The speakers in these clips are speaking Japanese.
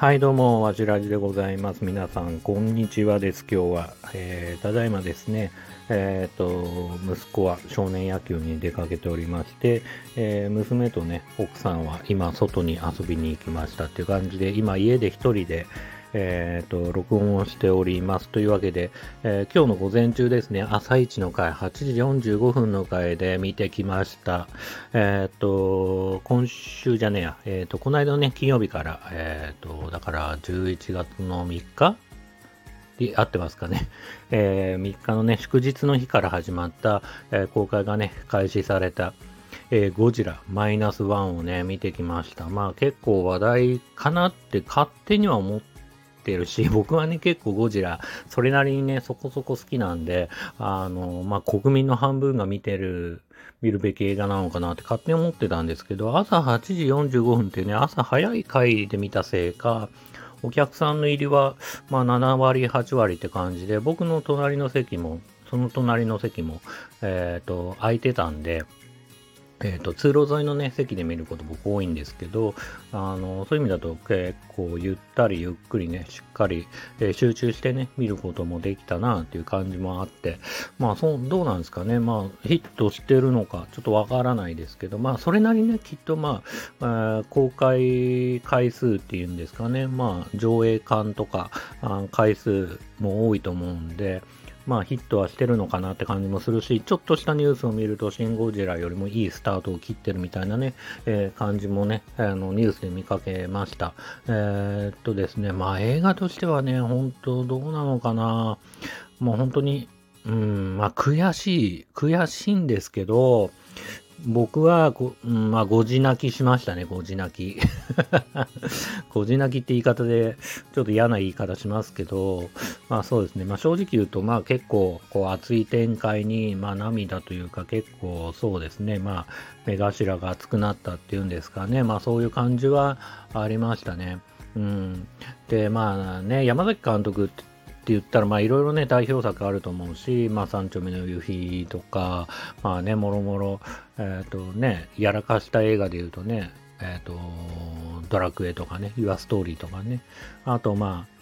はい、どうも、わじらじでございます。皆さん、こんにちはです。今日は。えー、ただいまですね、えっ、と、息子は少年野球に出かけておりまして、えー、娘とね、奥さんは今、外に遊びに行きましたっていう感じで、今、家で一人で、えっ、ー、と、録音をしております。というわけで、えー、今日の午前中ですね、朝一の回、8時45分の回で見てきました。えっ、ー、と、今週じゃねえや、えっ、と、この間のね、金曜日から、えっ、と、だから11月の3日？合ってますかね？えー、3日のね、祝日の日から始まった、えー、公開がね、開始された、えー、ゴジラマイナス1をね、見てきました。まあ結構話題かなって勝手には思ってるし、僕はね、結構ゴジラ、それなりにね、そこそこ好きなんで、あの、まあ、国民の半分が見てる、見るべき映画なのかなって勝手に思ってたんですけど、朝8時45分っていうね、朝早い回で見たせいか、お客さんの入りは、まあ、7割、8割って感じで、僕の隣の席も、その隣の席も、えっ、ー、と、空いてたんで、えっ、ー、と、通路沿いのね、席で見ること僕多いんですけど、あの、そういう意味だと結構ゆったりゆっくりね、しっかり、えー、集中してね、見ることもできたなっていう感じもあって、まあ、そう、どうなんですかね。まあ、ヒットしてるのか、ちょっとわからないですけど、まあ、それなりね、きっとまあ、公開回数っていうんですかね、まあ、上映館とか、回数も多いと思うんで、まあヒットはしてるのかなって感じもするし、ちょっとしたニュースを見ると、シン・ゴジラよりもいいスタートを切ってるみたいなね、えー、感じもね、あのニュースで見かけました。えー、っとですね、まあ映画としてはね、本当どうなのかな。もう本当に、うん、まあ悔しい、悔しいんですけど、僕はご、うん、まあ、ごじ泣きしましたね、ごじ泣き。ごじ泣きって言い方で、ちょっと嫌な言い方しますけど、まあそうですね、まあ正直言うと、まあ結構、こう熱い展開に、まあ涙というか結構そうですね、まあ目頭が熱くなったっていうんですかね、まあそういう感じはありましたね。うん。で、まあね、山崎監督ってって言ったら、まあいろいろね、代表作あると思うし、まあ三丁目の夕日とか、まあね、もろもろ、えっ、ー、とね、やらかした映画で言うとね、えっ、ー、と、ドラクエとかね、ユアストーリーとかね、あとまあ、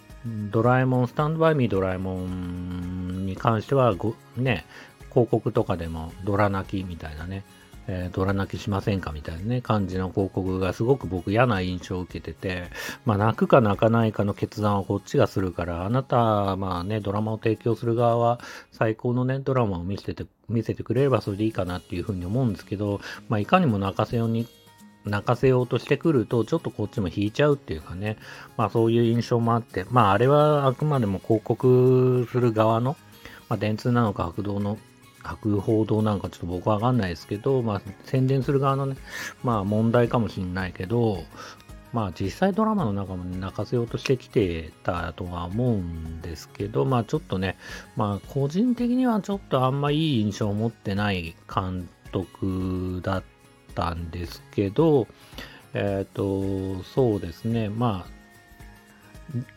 ドラえもん、スタンドバイミードラえもんに関しては、ね、広告とかでもドラ泣きみたいなね、えー、ドラ泣きしませんかみたいなね、感じの広告がすごく僕嫌な印象を受けてて、まあ泣くか泣かないかの決断はこっちがするから、あなた、まあね、ドラマを提供する側は最高のね、ドラマを見せて見せてくれればそれでいいかなっていうふうに思うんですけど、まあいかにも泣かせように泣かせようとしてくると、ちょっとこっちも引いちゃうっていうかね、まあそういう印象もあって、まああれはあくまでも広告する側の、まあ電通なのか白道のく報道なんかちょっと僕はわかんないですけど、まあ、宣伝する側のね、まあ問題かもしんないけど、まあ実際ドラマの中も、泣かせようとしてきてたとは思うんですけど、まあちょっとね、まあ個人的にはちょっとあんまいい印象を持ってない監督だったんですけど、えっ、ー、と、そうですね、まあ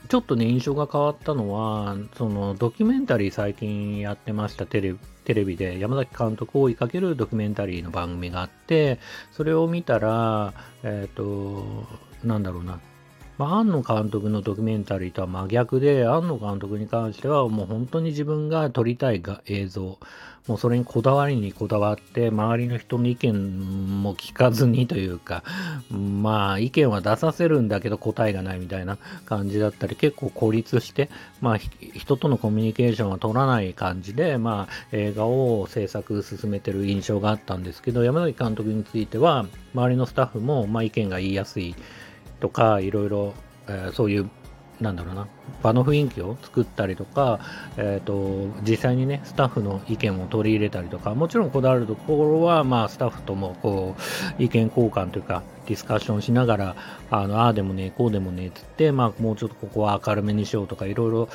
ちょっとね、印象が変わったのは、そのドキュメンタリー最近やってましたテレテレビで山崎監督を追いかけるドキュメンタリーの番組があって、それを見たら、えっ、ー、と、なんだろうな、まあ、庵野監督のドキュメンタリーとは真逆で、庵野監督に関してはもう本当に自分が撮りたいが映像、もうそれにこだわりにこだわって、周りの人の意見も聞かずにというか、まあ意見は出させるんだけど答えがないみたいな感じだったり、結構孤立して、まあ人とのコミュニケーションは取らない感じで、まあ映画を制作進めてる印象があったんですけど、山崎監督については、周りのスタッフもまあ意見が言いやすい。とか、いろいろ、え、そういう、なんだろうな、場の雰囲気を作ったりとか、え、ー、と、実際にね、スタッフの意見を取り入れたりとか、もちろんこだわるところは、まあ、スタッフとも、こう、意見交換というか、ディスカッションしながら、あの、あでもね、こうでもねっ、つって、まあ、もうちょっとここは明るめにしようとか、いろいろ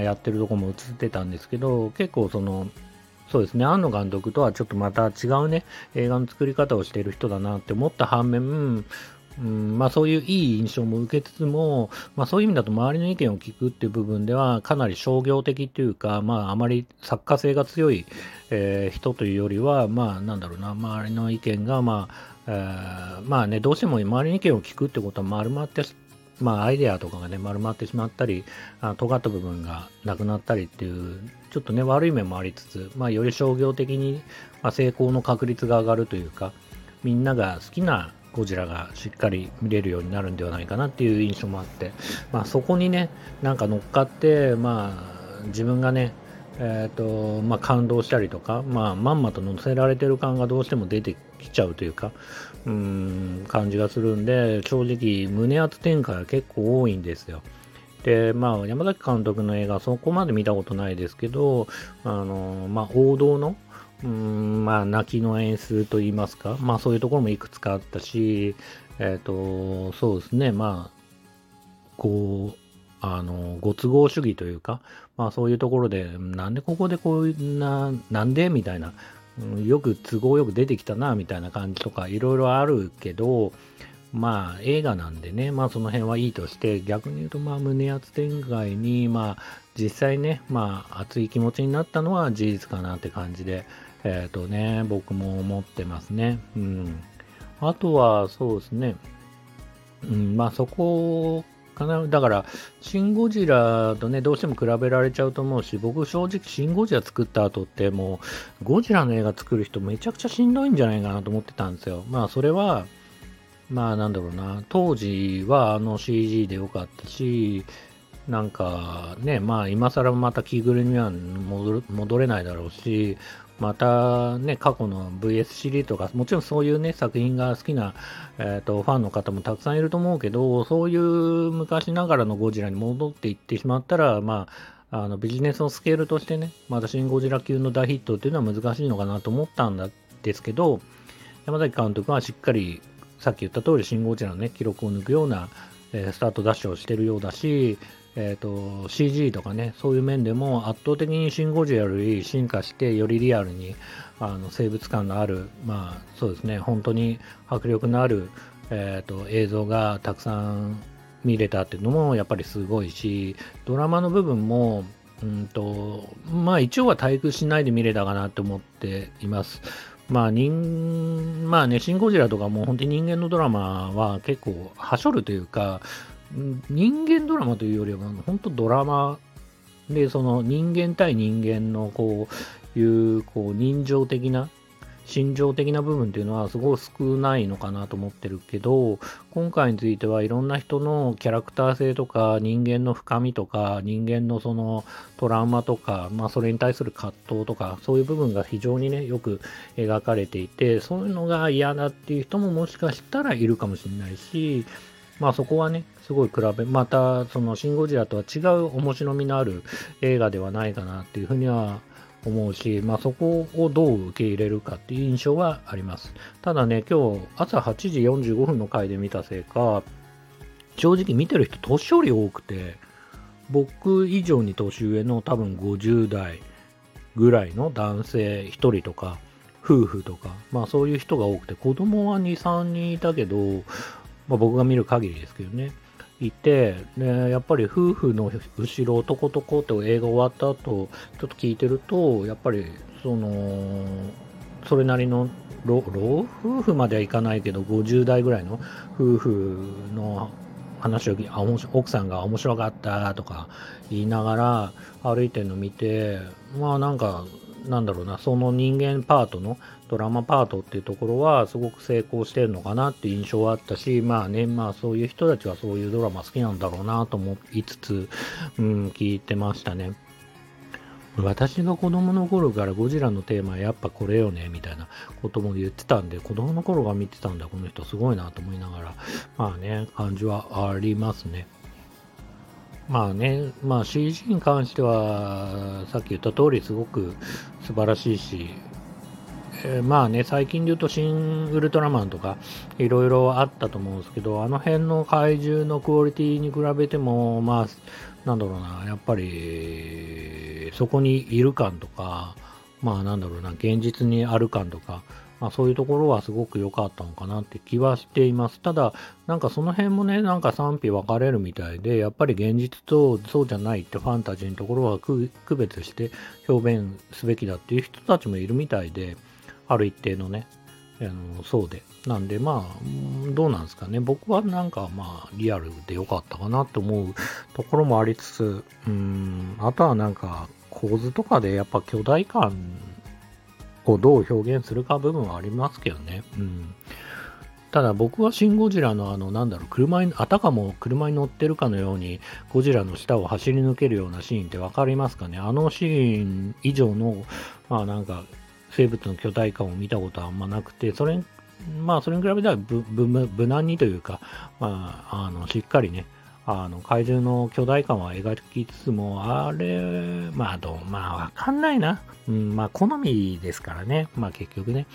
やってるとこも映ってたんですけど、結構その、そうですね、庵野監督とはちょっとまた違うね、映画の作り方をしている人だなって思った反面、うんまあ、そういういい印象も受けつつも、まあ、そういう意味だと周りの意見を聞くっていう部分ではかなり商業的というか、まあ、あまり作家性が強い、えー、人というよりは、まあ、なんだろうな、周りの意見が、まあ、えー、まあね、どうしても周りの意見を聞くってことは丸まってまあ、アイデアとかがね、丸まってしまったり、あ尖った部分がなくなったりっていう、ちょっとね、悪い面もありつつ、まあ、より商業的に、まあ、成功の確率が上がるというか、みんなが好きなゴジラがしっかり見れるようになるんではないかなっていう印象もあって、まあ、そこにね、なんか乗っかって、まあ、自分がね、えーとまあ、感動したりとか、まあ、まんまと乗せられてる感がどうしても出てきちゃうというか、うん感じがするんで、正直、胸圧展開は結構多いんですよ。で、まあ、山崎監督の映画、そこまで見たことないですけど、あのまあ、王道の、うんまあ、泣きの演出といいますか、まあ、そういうところもいくつかあったし、えっ、ー、と、そうですね、まあ、こう、あの、ご都合主義というか、まあそういうところで、なんでここでこういうな、なんでみたいな、よく都合よく出てきたな、みたいな感じとか、いろいろあるけど、まあ映画なんでね、まあその辺はいいとして、逆に言うとまあ胸圧展開に、まあ実際ね、まあ熱い気持ちになったのは事実かなって感じで、えっ、ー、とね、僕も思ってますね。うん。あとはそうですね、うん、まあそこかな。だから、シン・ゴジラとね、どうしても比べられちゃうと思うし、僕正直シン・ゴジラ作った後ってもう、ゴジラの映画作る人めちゃくちゃしんどいんじゃないかなと思ってたんですよ。まあそれは、まあなんだろうな、当時はあの CG でよかったし、なんかね、まあ今更また着ぐるみは戻れないだろうし、またね、過去の VS シリーとか、もちろんそういうね、作品が好きな、えっ、ー、と、ファンの方もたくさんいると思うけど、そういう昔ながらのゴジラに戻っていってしまったら、まあ、あのビジネスのスケールとしてね、またシン・ゴジラ級の大ヒットっていうのは難しいのかなと思ったんですけど、山崎監督はしっかり、さっき言った通り、シン・ゴジラのね、記録を抜くような、えー、スタートダッシュをしてるようだし、え、ー、と、CG とかね、そういう面でも圧倒的にシン・ゴジラより進化して、よりリアルに、あの、生物感のある、まあ、そうですね、本当に迫力のある、え、ー、と、映像がたくさん見れたっていうのも、やっぱりすごいし、ドラマの部分も、うんと、まあ一応は退屈しないで見れたかなと思っています。まあ人、まあね、シン・ゴジラとかも本当に人間のドラマは結構はしょるというか、人間ドラマというよりは、本当ドラマで、その人間対人間のこういう、こう人情的な、心情的な部分っていうのはすごい少ないのかなと思ってるけど、今回についてはいろんな人のキャラクター性とか、人間の深みとか、人間のそのトラウマとか、まあそれに対する葛藤とか、そういう部分が非常にね、よく描かれていて、そういうのが嫌だっていう人ももしかしたらいるかもしれないし、まあそこはね、すごい比べ、またそのシン・ゴジラとは違う面白みのある映画ではないかなっていうふうには思うし、まあそこをどう受け入れるかっていう印象はあります。ただね、今日朝8時45分の回で見たせいか、正直見てる人年寄り多くて、僕以上に年上の多分50代ぐらいの男性1人とか、夫婦とか、まあそういう人が多くて、子供は2、3人いたけど、まあ、僕が見る限りですけどね、いて、ね、やっぱり夫婦の後ろ、とことこって映画終わった後、ちょっと聞いてると、やっぱり、その、それなりの老夫婦まではいかないけど、50代ぐらいの夫婦の話をあ奥さんが面白かったとか言いながら歩いてるの見て、まあなんか、なんだろうな、その人間パートのドラマパートっていうところはすごく成功してるのかなっていう印象はあったし、まあね、まあそういう人たちはそういうドラマ好きなんだろうなと思いつつ、うん、聞いてましたね。私が子供の頃からゴジラのテーマはやっぱこれよね、みたいなことも言ってたんで、子供の頃が見てたんだ、この人すごいなと思いながら、まあね、感じはありますね。まあね、まあ CG に関しては、さっき言った通りすごく素晴らしいし、えー、まあね、最近で言うと、シン・ウルトラマンとか、いろいろあったと思うんですけど、あの辺の怪獣のクオリティに比べても、まあ、なんだろうな、やっぱり、そこにいる感とか、まあなんだろうな、現実にある感とか、まあそういうところはすごく良かったのかなって気はしています。ただ、なんかその辺もね、なんか賛否分かれるみたいで、やっぱり現実とそうじゃないってファンタジーのところは区別して表現すべきだっていう人たちもいるみたいで、ある一定のね、あのそうで。なんでまあ、どうなんですかね。僕はなんかまあ、リアルで良かったかなと思うところもありつつ、うん、あとはなんか、構図とかでやっぱ巨大感をどう表現するか部分はありますけどね。うん。ただ僕はシン・ゴジラのあの、なんだろう、車に、あたかも車に乗ってるかのように、ゴジラの下を走り抜けるようなシーンって分かりますかねあのシーン以上の、まあなんか、生物の巨大感を見たことはあんまなくて、それ、まあそれに比べたら無難にというか、まあ、あの、しっかりね、あの、怪獣の巨大感は描きつつも、あれ、まあ、どう、まあ、わかんないな。うん、まあ、好みですからね。まあ、結局ね。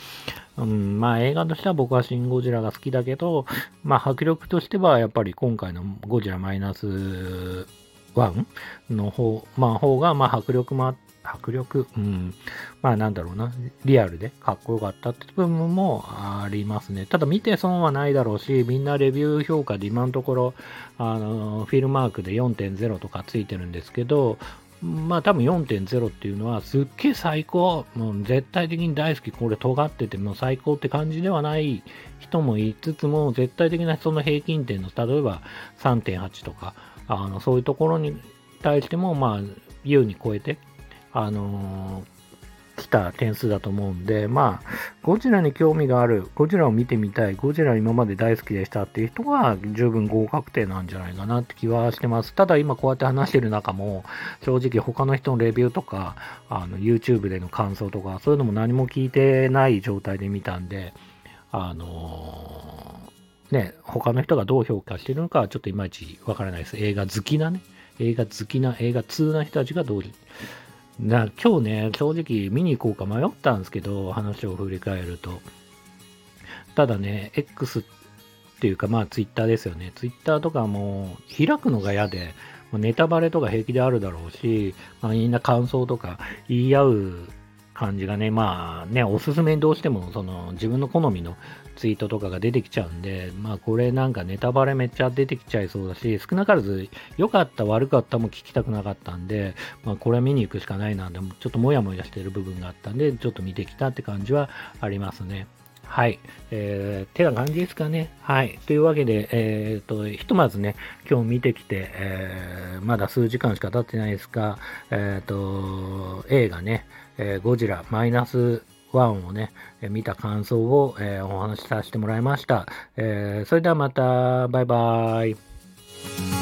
うん、まあ、映画としては僕はシン・ゴジラが好きだけど、まあ、迫力としては、やっぱり今回のゴジラマイナス1の方、まあ、方が、まあ、迫力もあって、迫力、うん、まあなんだろうな、リアルでかっこよかったって部分もありますね。ただ見て損はないだろうし、みんなレビュー評価で今のところ、あの、フィルマークで4.0とかついてるんですけど、まあ多分4.0っていうのはすっげえ最高、もう絶対的に大好き、これ尖ってても最高って感じではない人もいつつも、絶対的なその平均点の、例えば3.8とか、あのそういうところに対しても、まあ、優に超えて、あのー、来た点数だと思うんで、まあ、ゴジラに興味がある、ゴジラを見てみたい、ゴジラ今まで大好きでしたっていう人は十分合格点なんじゃないかなって気はしてます。ただ今こうやって話してる中も、正直他の人のレビューとか、あの、YouTube での感想とか、そういうのも何も聞いてない状態で見たんで、あのー、ね、他の人がどう評価してるのかはちょっといまいちわからないです。映画好きなね、映画好きな、映画通な人たちがどうな今日ね、正直見に行こうか迷ったんですけど、話を振り返ると。ただね、X っていうか、まあ Twitter ですよね。Twitter とかも開くのが嫌で、ネタバレとか平気であるだろうし、まあ、みんな感想とか言い合う感じがね、まあね、おすすめにどうしてもその自分の好みのツイートとかが出てきちゃうんで、まあこれなんかネタバレめっちゃ出てきちゃいそうだし、少なからず良かった悪かったも聞きたくなかったんで、まあこれ見に行くしかないなでもちょっとモヤモヤしてる部分があったんで、ちょっと見てきたって感じはありますね。はい。えー、てな感じですかね。はい。というわけで、えっ、ー、と、ひとまずね、今日見てきて、えー、まだ数時間しか経ってないですが、えっ、ー、と、映画ね、えー、ゴジラマイナス1をね、え見た感想を、えお話しさせてもらいました。えそれではまた、バイバーイ。